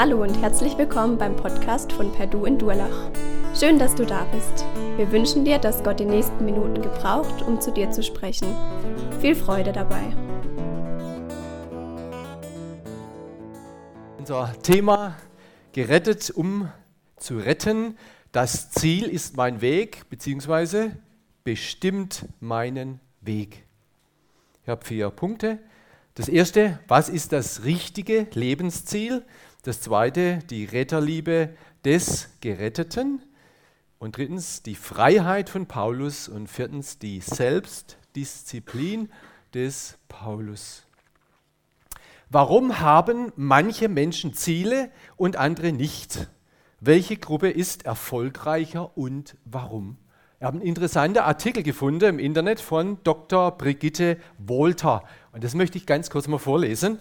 Hallo und herzlich willkommen beim Podcast von Perdu in Durlach. Schön, dass du da bist. Wir wünschen dir, dass Gott die nächsten Minuten gebraucht, um zu dir zu sprechen. Viel Freude dabei. Unser Thema gerettet, um zu retten. Das Ziel ist mein Weg, beziehungsweise bestimmt meinen Weg. Ich habe vier Punkte. Das erste, was ist das richtige Lebensziel? Das zweite, die Retterliebe des Geretteten. Und drittens, die Freiheit von Paulus. Und viertens, die Selbstdisziplin des Paulus. Warum haben manche Menschen Ziele und andere nicht? Welche Gruppe ist erfolgreicher und warum? Ich habe einen interessanten Artikel gefunden im Internet von Dr. Brigitte Wolter. Und das möchte ich ganz kurz mal vorlesen.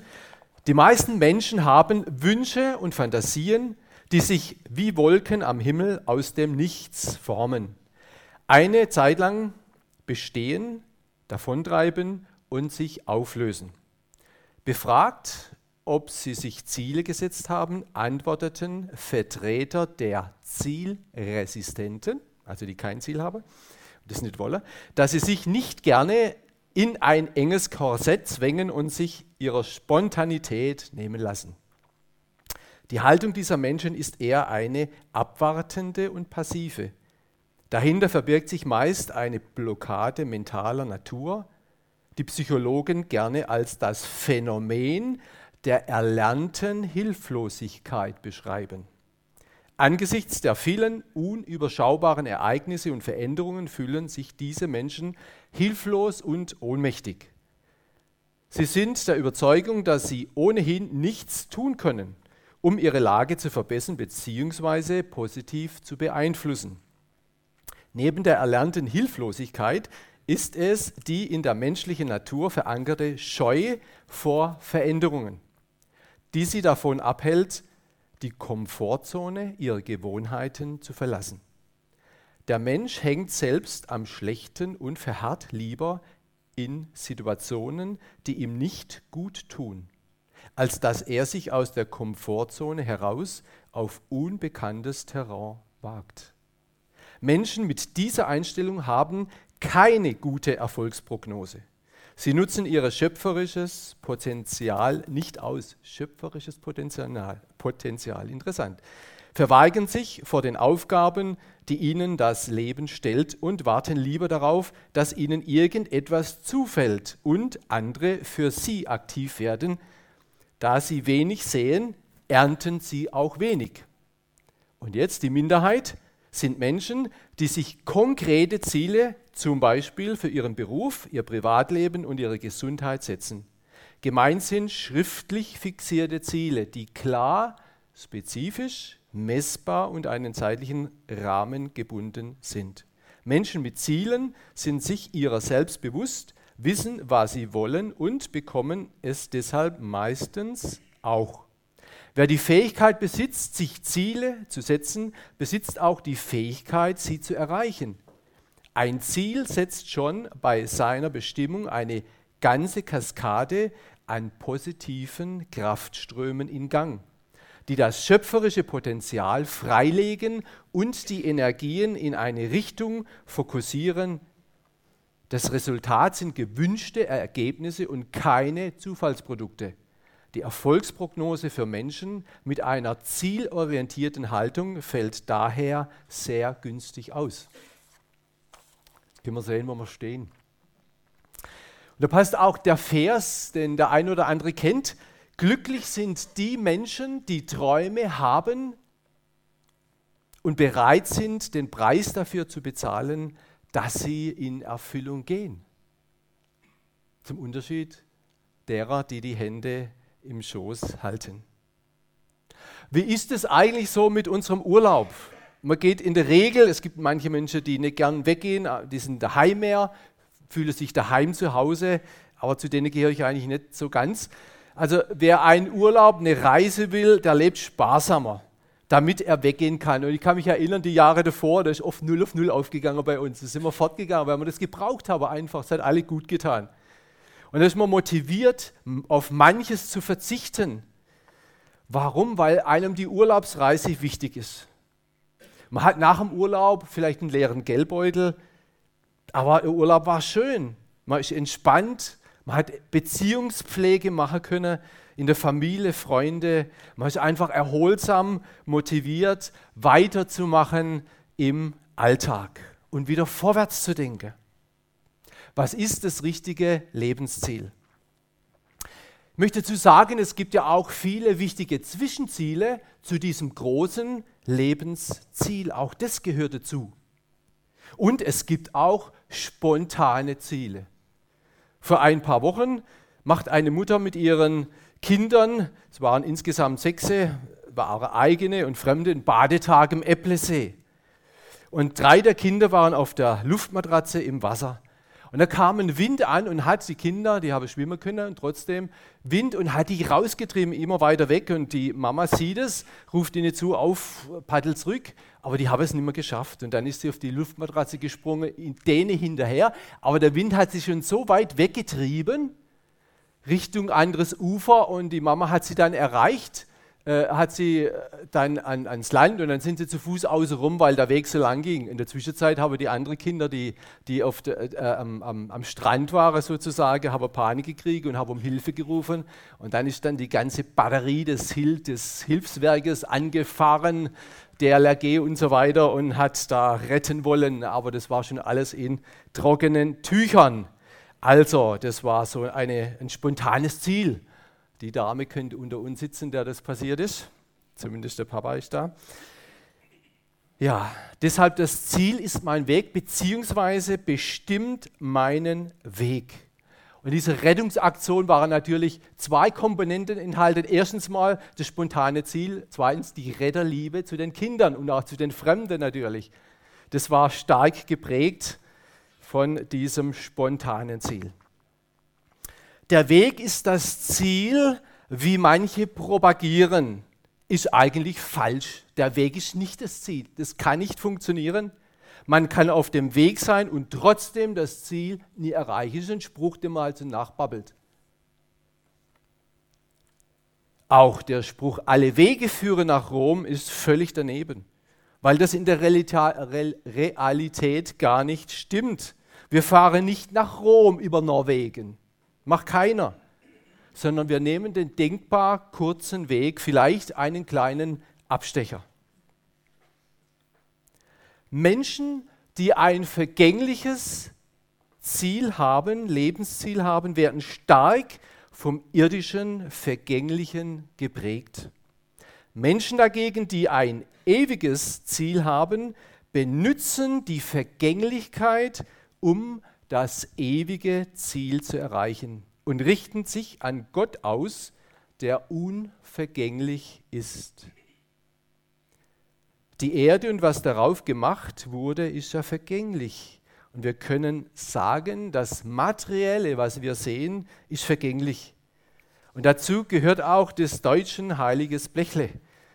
Die meisten Menschen haben Wünsche und Fantasien, die sich wie Wolken am Himmel aus dem Nichts formen. Eine Zeit lang bestehen, davontreiben und sich auflösen. Befragt, ob sie sich Ziele gesetzt haben, antworteten Vertreter der Zielresistenten, also die kein Ziel haben, das nicht wollen, dass sie sich nicht gerne in ein enges Korsett zwängen und sich ihrer Spontanität nehmen lassen. Die Haltung dieser Menschen ist eher eine abwartende und passive. Dahinter verbirgt sich meist eine Blockade mentaler Natur, die Psychologen gerne als das Phänomen der erlernten Hilflosigkeit beschreiben. Angesichts der vielen unüberschaubaren Ereignisse und Veränderungen fühlen sich diese Menschen hilflos und ohnmächtig. Sie sind der Überzeugung, dass sie ohnehin nichts tun können, um ihre Lage zu verbessern bzw. positiv zu beeinflussen. Neben der erlernten Hilflosigkeit ist es die in der menschlichen Natur verankerte Scheu vor Veränderungen, die sie davon abhält, die Komfortzone ihrer Gewohnheiten zu verlassen. Der Mensch hängt selbst am Schlechten und verharrt lieber in Situationen, die ihm nicht gut tun, als dass er sich aus der Komfortzone heraus auf unbekanntes Terrain wagt. Menschen mit dieser Einstellung haben keine gute Erfolgsprognose. Sie nutzen ihr schöpferisches Potenzial nicht aus. Schöpferisches Potenzial, Potenzial, interessant. Verweigern sich vor den Aufgaben, die ihnen das Leben stellt und warten lieber darauf, dass ihnen irgendetwas zufällt und andere für sie aktiv werden. Da sie wenig sehen, ernten sie auch wenig. Und jetzt die Minderheit sind Menschen, die sich konkrete Ziele, zum Beispiel für ihren Beruf, ihr Privatleben und ihre Gesundheit setzen. Gemeint sind schriftlich fixierte Ziele, die klar, spezifisch, messbar und einen zeitlichen Rahmen gebunden sind. Menschen mit Zielen sind sich ihrer selbst bewusst, wissen, was sie wollen und bekommen es deshalb meistens auch. Wer die Fähigkeit besitzt, sich Ziele zu setzen, besitzt auch die Fähigkeit, sie zu erreichen. Ein Ziel setzt schon bei seiner Bestimmung eine ganze Kaskade an positiven Kraftströmen in Gang, die das schöpferische Potenzial freilegen und die Energien in eine Richtung fokussieren. Das Resultat sind gewünschte Ergebnisse und keine Zufallsprodukte. Die Erfolgsprognose für Menschen mit einer zielorientierten Haltung fällt daher sehr günstig aus. Jetzt können wir sehen, wo wir stehen. Und da passt auch der Vers, den der ein oder andere kennt. Glücklich sind die Menschen, die Träume haben und bereit sind, den Preis dafür zu bezahlen, dass sie in Erfüllung gehen. Zum Unterschied derer, die die Hände im Schoß halten. Wie ist es eigentlich so mit unserem Urlaub? Man geht in der Regel, es gibt manche Menschen, die nicht gern weggehen, die sind daheim mehr, fühlen sich daheim zu Hause, aber zu denen gehöre ich eigentlich nicht so ganz. Also wer einen Urlaub, eine Reise will, der lebt sparsamer, damit er weggehen kann. Und ich kann mich erinnern, die Jahre davor, da ist oft null auf null aufgegangen bei uns. Da sind wir fortgegangen, weil wir das gebraucht haben einfach. Es hat alle gut getan. Und da ist man motiviert, auf manches zu verzichten. Warum? Weil einem die Urlaubsreise wichtig ist. Man hat nach dem Urlaub vielleicht einen leeren Geldbeutel, aber der Urlaub war schön. Man ist entspannt, man hat Beziehungspflege machen können in der Familie, Freunde. Man ist einfach erholsam, motiviert, weiterzumachen im Alltag und wieder vorwärts zu denken. Was ist das richtige Lebensziel? Ich möchte dazu sagen, es gibt ja auch viele wichtige Zwischenziele zu diesem großen Lebensziel. Auch das gehört dazu. Und es gibt auch spontane Ziele. Vor ein paar Wochen macht eine Mutter mit ihren Kindern, es waren insgesamt sechs, waren eigene und fremde, einen Badetag im Äpplesee. Und drei der Kinder waren auf der Luftmatratze im Wasser. Und da kam ein Wind an und hat die Kinder, die haben schwimmen können, und trotzdem Wind und hat die rausgetrieben, immer weiter weg. Und die Mama sieht es, ruft ihnen zu, auf, paddel zurück. Aber die haben es nicht mehr geschafft. Und dann ist sie auf die Luftmatratze gesprungen, in denen hinterher. Aber der Wind hat sie schon so weit weggetrieben, Richtung anderes Ufer. Und die Mama hat sie dann erreicht äh, hat sie äh, dann an, ans Land und dann sind sie zu Fuß außenrum, weil der Weg so lang ging. In der Zwischenzeit haben die anderen Kinder, die, die auf de, äh, am, am, am, Strand waren sozusagen, haben Panik gekriegt und haben um Hilfe gerufen. Und dann ist dann die ganze Batterie des, Hil des Hilfswerkes angefahren, der LRG und so weiter und hat da retten wollen. Aber das war schon alles in trockenen Tüchern. Also, das war so eine, ein spontanes Ziel. Die Dame könnte unter uns sitzen, der das passiert ist. Zumindest der Papa ist da. Ja, deshalb das Ziel ist mein Weg, beziehungsweise bestimmt meinen Weg. Und diese Rettungsaktion waren natürlich zwei Komponenten enthalten. Erstens mal das spontane Ziel, zweitens die Retterliebe zu den Kindern und auch zu den Fremden natürlich. Das war stark geprägt von diesem spontanen Ziel. Der Weg ist das Ziel, wie manche propagieren, ist eigentlich falsch. Der Weg ist nicht das Ziel. Das kann nicht funktionieren. Man kann auf dem Weg sein und trotzdem das Ziel nie erreichen. Das ist ein Spruch, den man also nachbabbelt. Auch der Spruch, alle Wege führen nach Rom, ist völlig daneben, weil das in der Realität gar nicht stimmt. Wir fahren nicht nach Rom über Norwegen. Macht keiner. Sondern wir nehmen den denkbar kurzen Weg, vielleicht einen kleinen Abstecher. Menschen, die ein vergängliches Ziel haben, Lebensziel haben, werden stark vom irdischen, vergänglichen geprägt. Menschen dagegen, die ein ewiges Ziel haben, benutzen die Vergänglichkeit, um das ewige Ziel zu erreichen und richten sich an Gott aus, der unvergänglich ist. Die Erde und was darauf gemacht wurde, ist ja vergänglich. Und wir können sagen, das Materielle, was wir sehen, ist vergänglich. Und dazu gehört auch des Deutschen heiliges Blechle,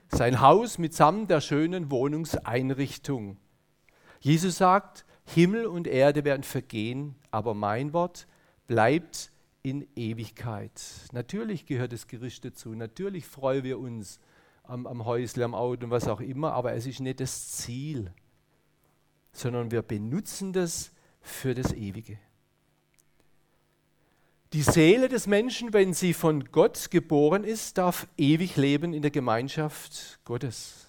sein Haus mitsamt der schönen Wohnungseinrichtung. Jesus sagt, Himmel und Erde werden vergehen, aber mein Wort bleibt in Ewigkeit. Natürlich gehört das Gericht dazu, natürlich freuen wir uns am, am Häusle, am Auto und was auch immer, aber es ist nicht das Ziel, sondern wir benutzen das für das Ewige. Die Seele des Menschen, wenn sie von Gott geboren ist, darf ewig leben in der Gemeinschaft Gottes.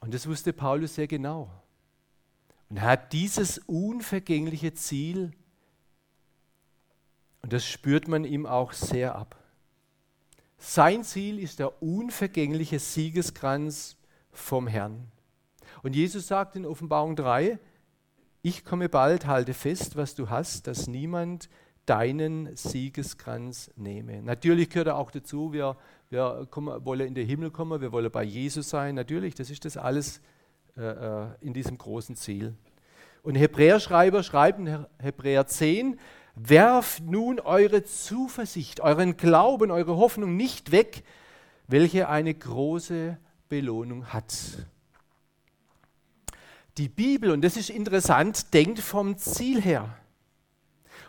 Und das wusste Paulus sehr genau. Und er hat dieses unvergängliche Ziel, und das spürt man ihm auch sehr ab. Sein Ziel ist der unvergängliche Siegeskranz vom Herrn. Und Jesus sagt in Offenbarung 3, ich komme bald, halte fest, was du hast, dass niemand deinen Siegeskranz nehme. Natürlich gehört er auch dazu, wir wir kommen, wollen in den Himmel kommen, wir wollen bei Jesus sein. Natürlich, das ist das alles äh, äh in diesem großen Ziel. Und Hebräerschreiber schreiben in Hebräer 10, werft nun eure Zuversicht, euren Glauben, eure Hoffnung nicht weg, welche eine große Belohnung hat. Die Bibel, und das ist interessant, denkt vom Ziel her.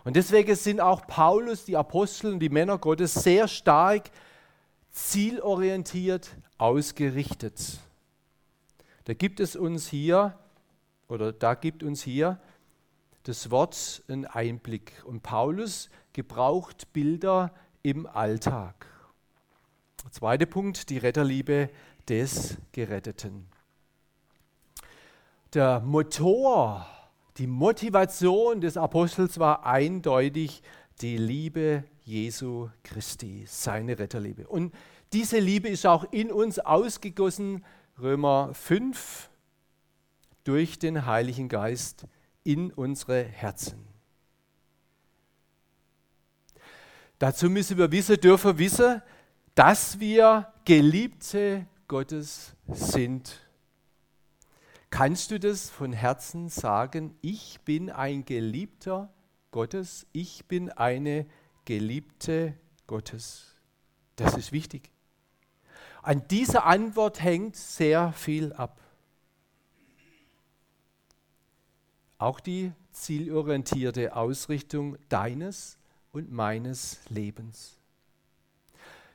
Und deswegen sind auch Paulus, die Apostel und die Männer Gottes sehr stark zielorientiert ausgerichtet. Da gibt es uns hier, oder da gibt uns hier das Wort einen Einblick. Und Paulus gebraucht Bilder im Alltag. Zweiter Punkt, die Retterliebe des Geretteten. Der Motor, die Motivation des Apostels war eindeutig die Liebe Jesu Christi, seine Retterliebe. Und diese Liebe ist auch in uns ausgegossen, Römer 5, durch den Heiligen Geist in unsere Herzen. Dazu müssen wir wissen, dürfen wissen, dass wir Geliebte Gottes sind. Kannst du das von Herzen sagen? Ich bin ein Geliebter Gottes. Ich bin eine Geliebte Gottes. Das ist wichtig. An dieser Antwort hängt sehr viel ab. Auch die zielorientierte Ausrichtung deines und meines Lebens.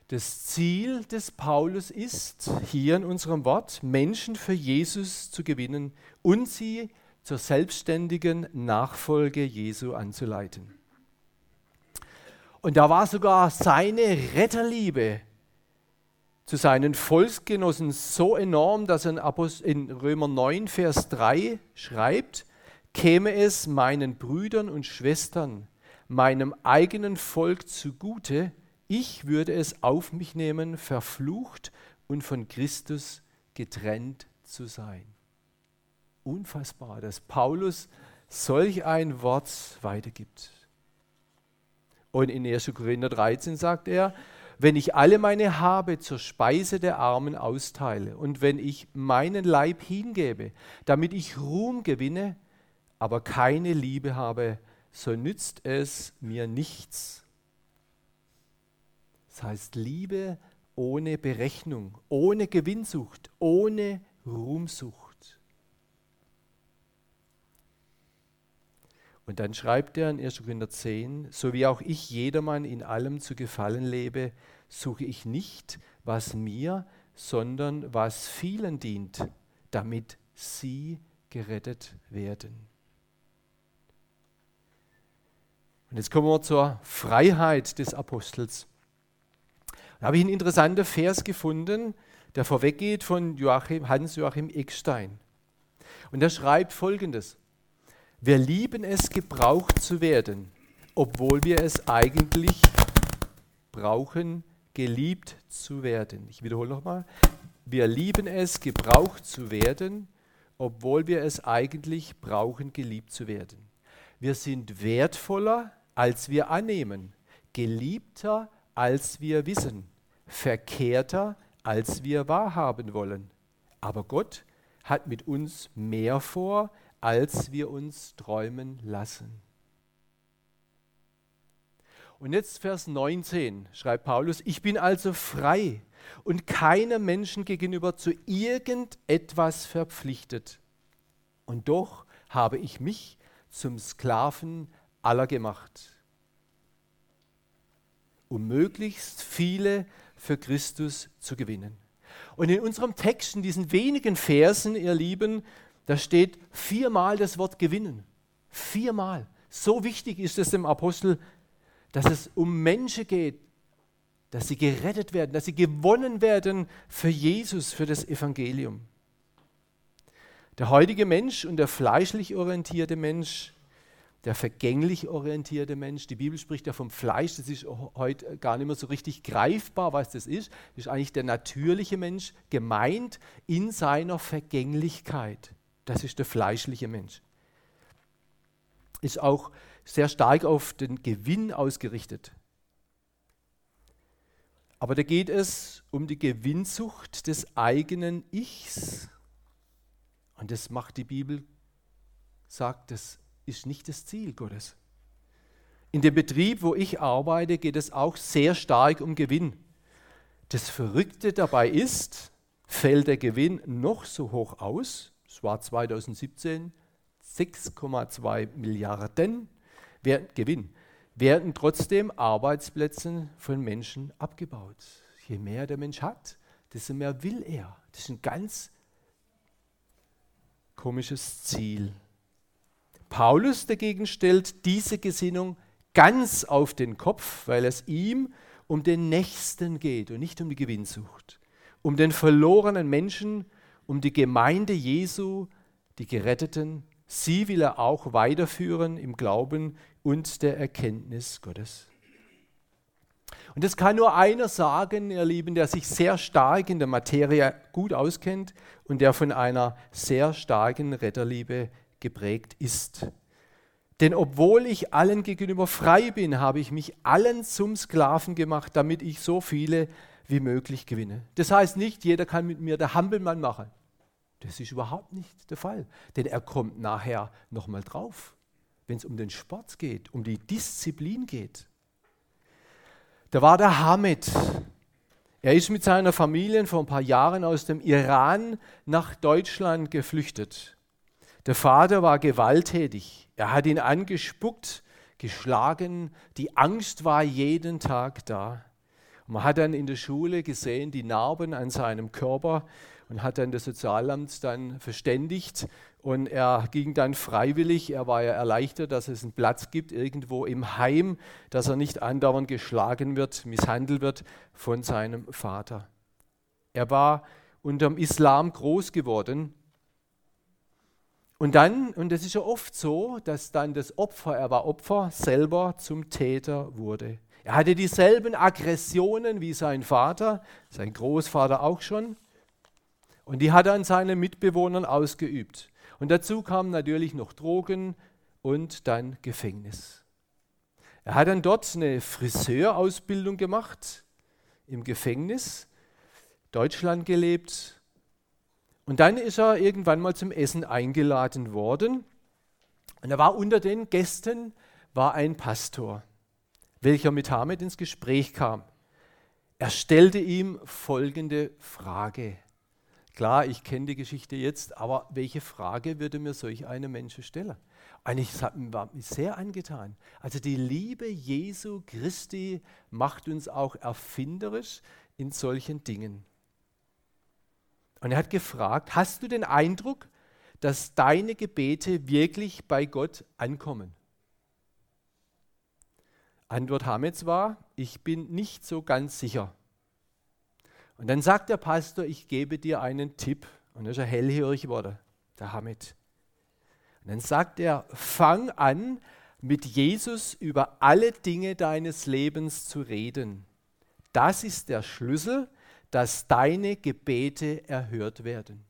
Das Ziel des Paulus ist, hier in unserem Wort, Menschen für Jesus zu gewinnen und sie zur selbstständigen Nachfolge Jesu anzuleiten. Und da war sogar seine Retterliebe zu seinen Volksgenossen so enorm, dass er in Römer 9, Vers 3 schreibt, käme es meinen Brüdern und Schwestern, meinem eigenen Volk zugute, ich würde es auf mich nehmen, verflucht und von Christus getrennt zu sein. Unfassbar, dass Paulus solch ein Wort weitergibt. Und in 1. Korinther 13 sagt er, wenn ich alle meine Habe zur Speise der Armen austeile und wenn ich meinen Leib hingebe, damit ich Ruhm gewinne, aber keine Liebe habe, so nützt es mir nichts. Das heißt Liebe ohne Berechnung, ohne Gewinnsucht, ohne Ruhmsucht. Und dann schreibt er in 1. Korinther 10, so wie auch ich jedermann in allem zu gefallen lebe, suche ich nicht, was mir, sondern was vielen dient, damit sie gerettet werden. Und jetzt kommen wir zur Freiheit des Apostels. Da habe ich einen interessanten Vers gefunden, der vorweggeht von Joachim, Hans-Joachim Eckstein. Und er schreibt folgendes: Wir lieben es, gebraucht zu werden, obwohl wir es eigentlich brauchen, geliebt zu werden. Ich wiederhole nochmal. Wir lieben es, gebraucht zu werden, obwohl wir es eigentlich brauchen, geliebt zu werden. Wir sind wertvoller, als wir annehmen, geliebter, als wir wissen, verkehrter, als wir wahrhaben wollen. Aber Gott hat mit uns mehr vor, als wir uns träumen lassen. Und jetzt Vers 19 schreibt Paulus, ich bin also frei und keinem Menschen gegenüber zu irgendetwas verpflichtet. Und doch habe ich mich zum Sklaven aller gemacht, um möglichst viele für Christus zu gewinnen. Und in unserem Text, in diesen wenigen Versen, ihr Lieben, da steht viermal das Wort gewinnen. Viermal. So wichtig ist es dem Apostel, dass es um Menschen geht, dass sie gerettet werden, dass sie gewonnen werden für Jesus, für das Evangelium. Der heutige Mensch und der fleischlich orientierte Mensch der vergänglich orientierte Mensch. Die Bibel spricht ja vom Fleisch, das ist heute gar nicht mehr so richtig greifbar, was das ist. Das ist eigentlich der natürliche Mensch gemeint in seiner Vergänglichkeit. Das ist der fleischliche Mensch. Ist auch sehr stark auf den Gewinn ausgerichtet. Aber da geht es um die Gewinnsucht des eigenen Ichs. Und das macht die Bibel, sagt das ist nicht das Ziel Gottes. In dem Betrieb, wo ich arbeite, geht es auch sehr stark um Gewinn. Das Verrückte dabei ist, fällt der Gewinn noch so hoch aus, es war 2017 6,2 Milliarden, Gewinn, werden trotzdem Arbeitsplätze von Menschen abgebaut. Je mehr der Mensch hat, desto mehr will er. Das ist ein ganz komisches Ziel. Paulus dagegen stellt diese Gesinnung ganz auf den Kopf, weil es ihm um den Nächsten geht und nicht um die Gewinnsucht, um den verlorenen Menschen, um die Gemeinde Jesu, die Geretteten. Sie will er auch weiterführen im Glauben und der Erkenntnis Gottes. Und das kann nur einer sagen, ihr Lieben, der sich sehr stark in der Materie gut auskennt und der von einer sehr starken Retterliebe geprägt ist. Denn obwohl ich allen gegenüber frei bin, habe ich mich allen zum Sklaven gemacht, damit ich so viele wie möglich gewinne. Das heißt nicht, jeder kann mit mir der Hampelmann machen. Das ist überhaupt nicht der Fall, denn er kommt nachher nochmal drauf, wenn es um den Sport geht, um die Disziplin geht. Da war der Hamid. Er ist mit seiner Familie vor ein paar Jahren aus dem Iran nach Deutschland geflüchtet. Der Vater war gewalttätig. Er hat ihn angespuckt, geschlagen. Die Angst war jeden Tag da. man hat dann in der Schule gesehen, die Narben an seinem Körper und hat dann das Sozialamt dann verständigt und er ging dann freiwillig, er war ja erleichtert, dass es einen Platz gibt irgendwo im Heim, dass er nicht andauernd geschlagen wird, misshandelt wird von seinem Vater. Er war unter dem Islam groß geworden und dann, und das ist ja oft so, dass dann das Opfer, er war Opfer, selber zum Täter wurde. Er hatte dieselben Aggressionen wie sein Vater, sein Großvater auch schon. Und die hat er an seinen Mitbewohnern ausgeübt. Und dazu kamen natürlich noch Drogen und dann Gefängnis. Er hat dann dort eine Friseurausbildung gemacht im Gefängnis, Deutschland gelebt. Und dann ist er irgendwann mal zum Essen eingeladen worden. Und da war unter den Gästen war ein Pastor, welcher mit Hamed ins Gespräch kam. Er stellte ihm folgende Frage. Klar, ich kenne die Geschichte jetzt, aber welche Frage würde mir solch eine Mensch stellen? Eigentlich war mich sehr angetan. Also die Liebe Jesu Christi macht uns auch erfinderisch in solchen Dingen. Und er hat gefragt, hast du den Eindruck, dass deine Gebete wirklich bei Gott ankommen? Antwort Hamets war, ich bin nicht so ganz sicher. Und dann sagt der Pastor, ich gebe dir einen Tipp. Und dann ist er hellhörig geworden, der Hamid. Und dann sagt er, fang an, mit Jesus über alle Dinge deines Lebens zu reden. Das ist der Schlüssel, dass deine Gebete erhört werden.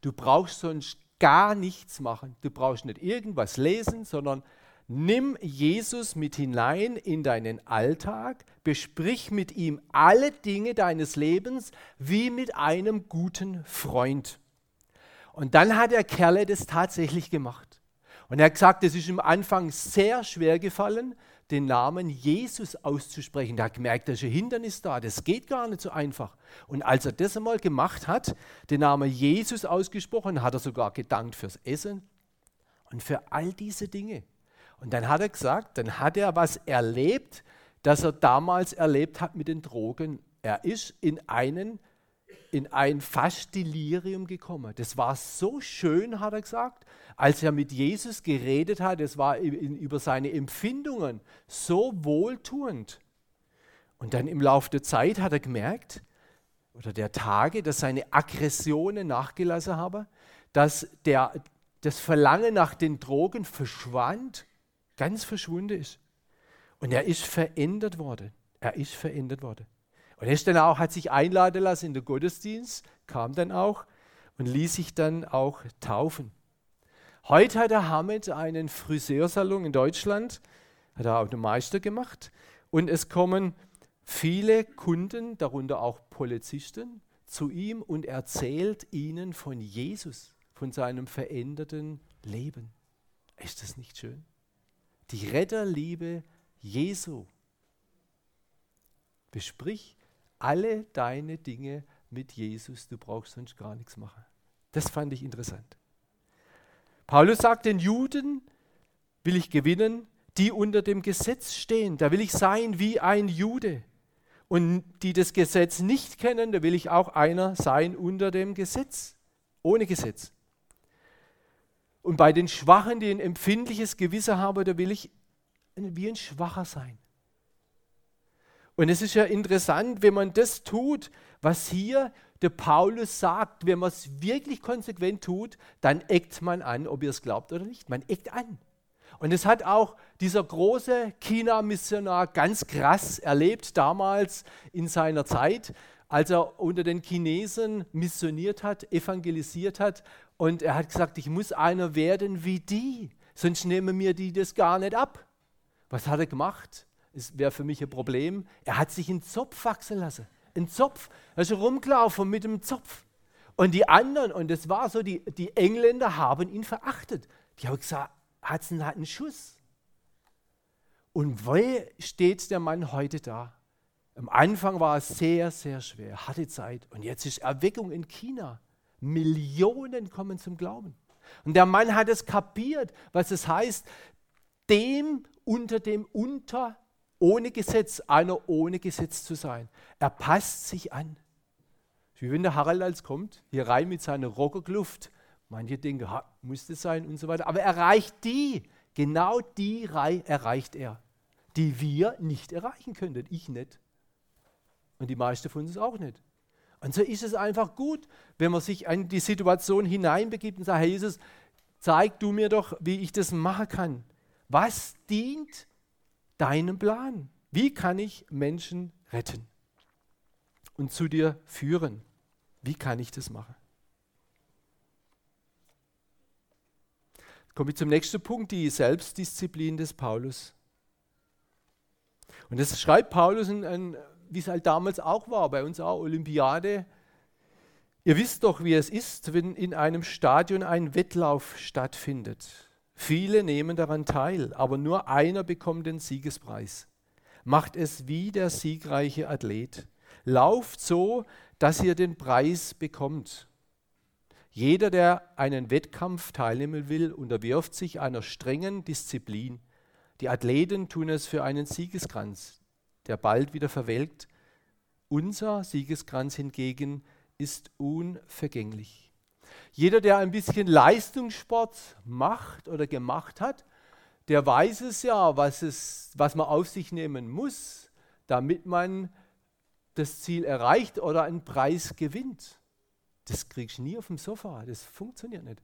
Du brauchst sonst gar nichts machen. Du brauchst nicht irgendwas lesen, sondern Nimm Jesus mit hinein in deinen Alltag, besprich mit ihm alle Dinge deines Lebens wie mit einem guten Freund. Und dann hat der Kerle das tatsächlich gemacht. Und er hat gesagt, es ist im Anfang sehr schwer gefallen, den Namen Jesus auszusprechen. Er hat gemerkt, da ist ein Hindernis da, das geht gar nicht so einfach. Und als er das einmal gemacht hat, den Namen Jesus ausgesprochen, hat er sogar gedankt fürs Essen und für all diese Dinge. Und dann hat er gesagt, dann hat er was erlebt, das er damals erlebt hat mit den Drogen. Er ist in einen in ein fast Delirium gekommen. Das war so schön, hat er gesagt, als er mit Jesus geredet hat. Es war über seine Empfindungen so wohltuend. Und dann im Laufe der Zeit hat er gemerkt, oder der Tage, dass seine Aggressionen nachgelassen haben, dass der, das Verlangen nach den Drogen verschwand ganz verschwunden ist. Und er ist verändert worden. Er ist verändert worden. Und er ist dann auch, hat sich einladen lassen in den Gottesdienst, kam dann auch und ließ sich dann auch taufen. Heute hat der Hamed einen Friseursalon in Deutschland, hat er auch einen Meister gemacht. Und es kommen viele Kunden, darunter auch Polizisten, zu ihm und erzählt ihnen von Jesus, von seinem veränderten Leben. Ist das nicht schön? die Retterliebe Jesu. Besprich alle deine Dinge mit Jesus, du brauchst sonst gar nichts machen. Das fand ich interessant. Paulus sagt, den Juden will ich gewinnen, die unter dem Gesetz stehen. Da will ich sein wie ein Jude. Und die das Gesetz nicht kennen, da will ich auch einer sein unter dem Gesetz, ohne Gesetz. Und bei den Schwachen, die ein empfindliches Gewissen haben, da will ich wie ein Schwacher sein. Und es ist ja interessant, wenn man das tut, was hier der Paulus sagt, wenn man es wirklich konsequent tut, dann eckt man an, ob ihr es glaubt oder nicht. Man eckt an. Und das hat auch dieser große China-Missionar ganz krass erlebt damals in seiner Zeit, als er unter den Chinesen missioniert hat, evangelisiert hat. Und er hat gesagt, ich muss einer werden wie die, sonst nehmen mir die das gar nicht ab. Was hat er gemacht? Das wäre für mich ein Problem. Er hat sich einen Zopf wachsen lassen. Ein Zopf. Er ist rumgelaufen mit dem Zopf. Und die anderen, und das war so, die, die Engländer haben ihn verachtet. Die haben gesagt, Hudson hat einen Schuss. Und wo steht der Mann heute da? Am Anfang war es sehr, sehr schwer, harte Zeit. Und jetzt ist Erweckung in China. Millionen kommen zum Glauben. Und der Mann hat es kapiert, was es heißt, dem unter dem unter ohne Gesetz, einer ohne Gesetz zu sein. Er passt sich an. Wie wenn der Harald als kommt, hier rein mit seiner Rockerkluft Manche denken, ha, muss das sein und so weiter. Aber er erreicht die, genau die erreicht er, die wir nicht erreichen könnten. Ich nicht. Und die meisten von uns auch nicht. Und so ist es einfach gut, wenn man sich in die Situation hineinbegibt und sagt, Herr Jesus, zeig du mir doch, wie ich das machen kann. Was dient deinem Plan? Wie kann ich Menschen retten und zu dir führen? Wie kann ich das machen? Komme ich zum nächsten Punkt, die Selbstdisziplin des Paulus. Und das schreibt Paulus, wie es halt damals auch war, bei uns auch Olympiade. Ihr wisst doch, wie es ist, wenn in einem Stadion ein Wettlauf stattfindet. Viele nehmen daran teil, aber nur einer bekommt den Siegespreis. Macht es wie der siegreiche Athlet. Lauft so, dass ihr den Preis bekommt. Jeder, der einen Wettkampf teilnehmen will, unterwirft sich einer strengen Disziplin. Die Athleten tun es für einen Siegeskranz, der bald wieder verwelkt. Unser Siegeskranz hingegen ist unvergänglich. Jeder, der ein bisschen Leistungssport macht oder gemacht hat, der weiß es ja, was, es, was man auf sich nehmen muss, damit man das Ziel erreicht oder einen Preis gewinnt. Das kriegst du nie auf dem Sofa, das funktioniert nicht.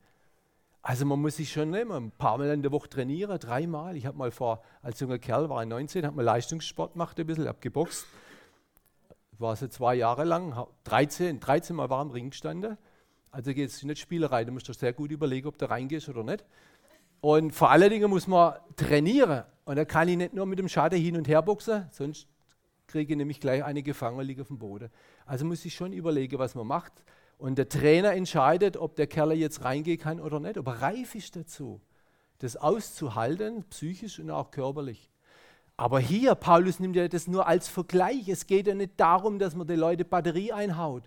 Also man muss sich schon nehmen, ein paar Mal in der Woche trainieren, dreimal. Ich habe mal vor, als junger Kerl, war ich 19, habe mal Leistungssport gemacht ein bisschen, habe geboxt. War so zwei Jahre lang, 13, 13 Mal war im Ring gestanden. Also geht es nicht Spielerei, du musst dir sehr gut überlegen, ob du reingehst oder nicht. Und vor allen Dingen muss man trainieren. Und da kann ich nicht nur mit dem Schaden hin und her boxen, sonst kriege ich nämlich gleich eine gefangen und liege auf dem Boden. Also muss ich schon überlegen, was man macht. Und der Trainer entscheidet, ob der Kerl jetzt reingehen kann oder nicht, ob er reif ist dazu, das auszuhalten, psychisch und auch körperlich. Aber hier, Paulus nimmt ja das nur als Vergleich. Es geht ja nicht darum, dass man die Leute Batterie einhaut.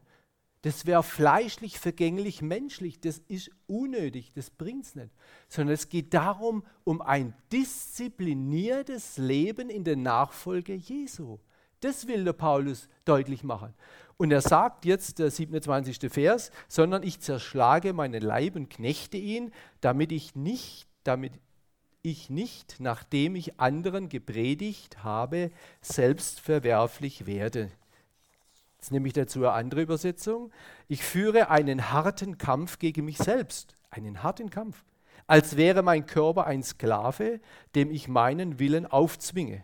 Das wäre fleischlich, vergänglich, menschlich. Das ist unnötig, das bringt es nicht. Sondern es geht darum, um ein diszipliniertes Leben in der Nachfolge Jesu. Das will der Paulus deutlich machen. Und er sagt jetzt, der 27. Vers, sondern ich zerschlage meinen Leib und knechte ihn, damit ich nicht, damit ich nicht, nachdem ich anderen gepredigt habe, selbst verwerflich werde. Jetzt nehme ich dazu eine andere Übersetzung. Ich führe einen harten Kampf gegen mich selbst, einen harten Kampf, als wäre mein Körper ein Sklave, dem ich meinen Willen aufzwinge.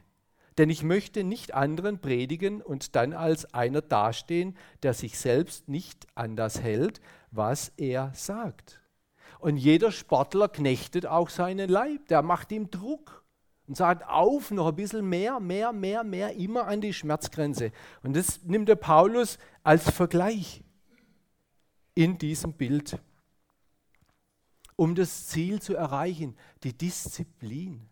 Denn ich möchte nicht anderen predigen und dann als einer dastehen, der sich selbst nicht an das hält, was er sagt. Und jeder Sportler knechtet auch seinen Leib, der macht ihm Druck und sagt auf, noch ein bisschen mehr, mehr, mehr, mehr, immer an die Schmerzgrenze. Und das nimmt der Paulus als Vergleich in diesem Bild, um das Ziel zu erreichen, die Disziplin.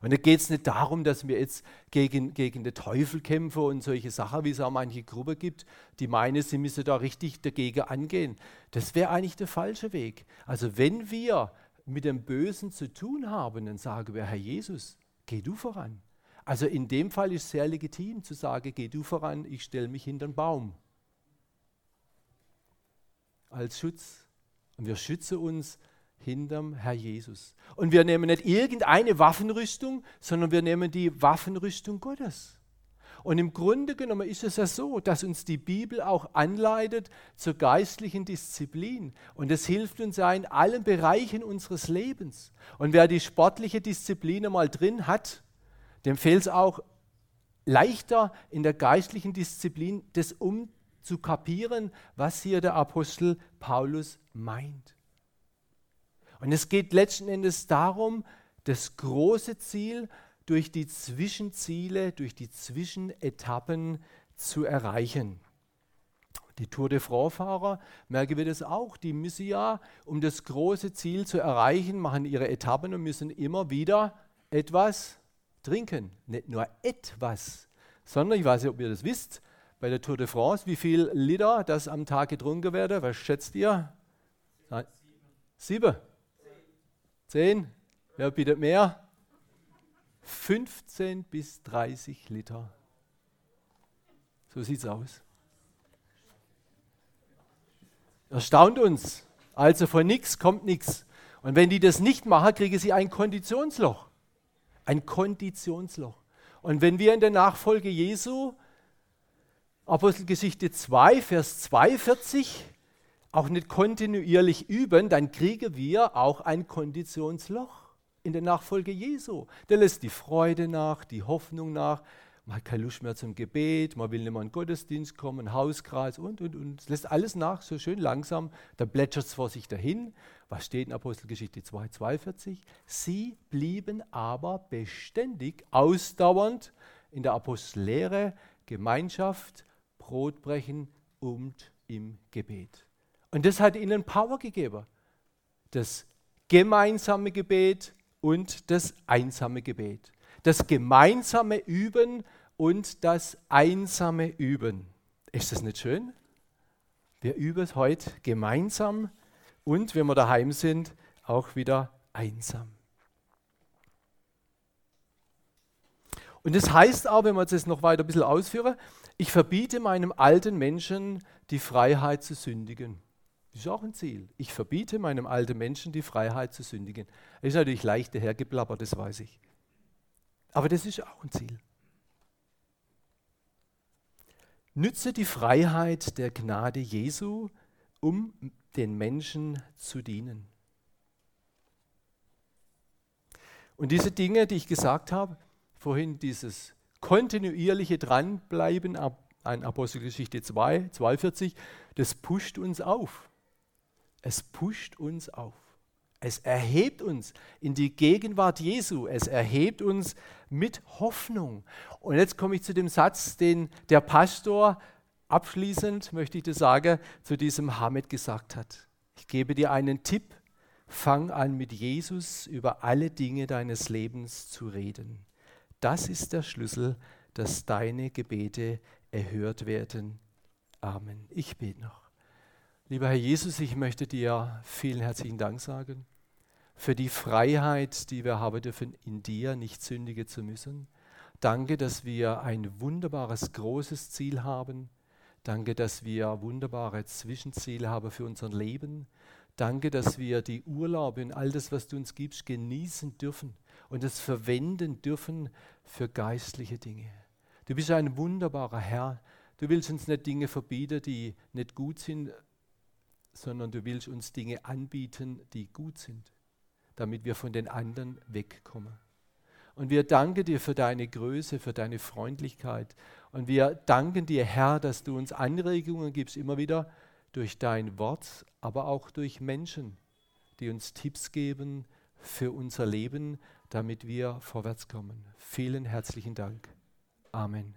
Und da geht es nicht darum, dass wir jetzt gegen, gegen den Teufel kämpfen und solche Sachen, wie es auch manche Gruppe gibt, die meinen, sie müssen da richtig dagegen angehen. Das wäre eigentlich der falsche Weg. Also wenn wir mit dem Bösen zu tun haben, dann sagen wir, Herr Jesus, geh du voran. Also in dem Fall ist es sehr legitim zu sagen, geh du voran, ich stelle mich hinter den Baum. Als Schutz. Und wir schützen uns hinterm Herr Jesus. Und wir nehmen nicht irgendeine Waffenrüstung, sondern wir nehmen die Waffenrüstung Gottes. Und im Grunde genommen ist es ja so, dass uns die Bibel auch anleitet zur geistlichen Disziplin. Und es hilft uns ja in allen Bereichen unseres Lebens. Und wer die sportliche Disziplin einmal drin hat, dem fällt es auch leichter in der geistlichen Disziplin, das umzukapieren, was hier der Apostel Paulus meint. Und es geht letzten Endes darum, das große Ziel durch die Zwischenziele, durch die Zwischenetappen zu erreichen. Die Tour de France-Fahrer, merken wir das auch, die müssen ja, um das große Ziel zu erreichen, machen ihre Etappen und müssen immer wieder etwas trinken. Nicht nur etwas, sondern, ich weiß nicht, ob ihr das wisst, bei der Tour de France, wie viel Liter das am Tag getrunken werde, was schätzt ihr? Sieben. Sieben? Zehn? Wer bietet mehr? 15 bis 30 Liter. So sieht es aus. Erstaunt uns. Also von nichts kommt nichts. Und wenn die das nicht machen, kriegen sie ein Konditionsloch. Ein Konditionsloch. Und wenn wir in der Nachfolge Jesu, Apostelgeschichte 2, Vers 42, auch nicht kontinuierlich üben, dann kriegen wir auch ein Konditionsloch in der Nachfolge Jesu. Der lässt die Freude nach, die Hoffnung nach. Man hat keine Lust mehr zum Gebet, man will nicht mehr in den Gottesdienst kommen, Hauskreis und, und, und. Es lässt alles nach, so schön langsam. Da plätschert es vor sich dahin. Was steht in Apostelgeschichte 2, 42? Sie blieben aber beständig, ausdauernd in der Apostellehre, Gemeinschaft, Brotbrechen und im Gebet. Und das hat ihnen Power gegeben. Das gemeinsame Gebet, und das einsame Gebet. Das gemeinsame Üben und das einsame Üben. Ist das nicht schön? Wir üben es heute gemeinsam und wenn wir daheim sind, auch wieder einsam. Und das heißt auch, wenn wir das noch weiter ein bisschen ausführen, ich verbiete meinem alten Menschen die Freiheit zu sündigen. Das ist auch ein Ziel. Ich verbiete meinem alten Menschen die Freiheit zu sündigen. Das ist natürlich leicht dahergeplappert, das weiß ich. Aber das ist auch ein Ziel. Nütze die Freiheit der Gnade Jesu, um den Menschen zu dienen. Und diese Dinge, die ich gesagt habe, vorhin dieses kontinuierliche Dranbleiben an Apostelgeschichte 2, 42, das pusht uns auf. Es pusht uns auf. Es erhebt uns in die Gegenwart Jesu. Es erhebt uns mit Hoffnung. Und jetzt komme ich zu dem Satz, den der Pastor abschließend, möchte ich das sagen, zu diesem Hamed gesagt hat. Ich gebe dir einen Tipp. Fang an mit Jesus über alle Dinge deines Lebens zu reden. Das ist der Schlüssel, dass deine Gebete erhört werden. Amen. Ich bete noch. Lieber Herr Jesus, ich möchte dir vielen herzlichen Dank sagen für die Freiheit, die wir haben dürfen, in dir nicht sündigen zu müssen. Danke, dass wir ein wunderbares, großes Ziel haben. Danke, dass wir wunderbare Zwischenziele haben für unser Leben. Danke, dass wir die Urlaube und all das, was du uns gibst, genießen dürfen und es verwenden dürfen für geistliche Dinge. Du bist ein wunderbarer Herr. Du willst uns nicht Dinge verbieten, die nicht gut sind, sondern du willst uns Dinge anbieten, die gut sind, damit wir von den anderen wegkommen. Und wir danken dir für deine Größe, für deine Freundlichkeit. Und wir danken dir, Herr, dass du uns Anregungen gibst, immer wieder durch dein Wort, aber auch durch Menschen, die uns Tipps geben für unser Leben, damit wir vorwärts kommen. Vielen herzlichen Dank. Amen.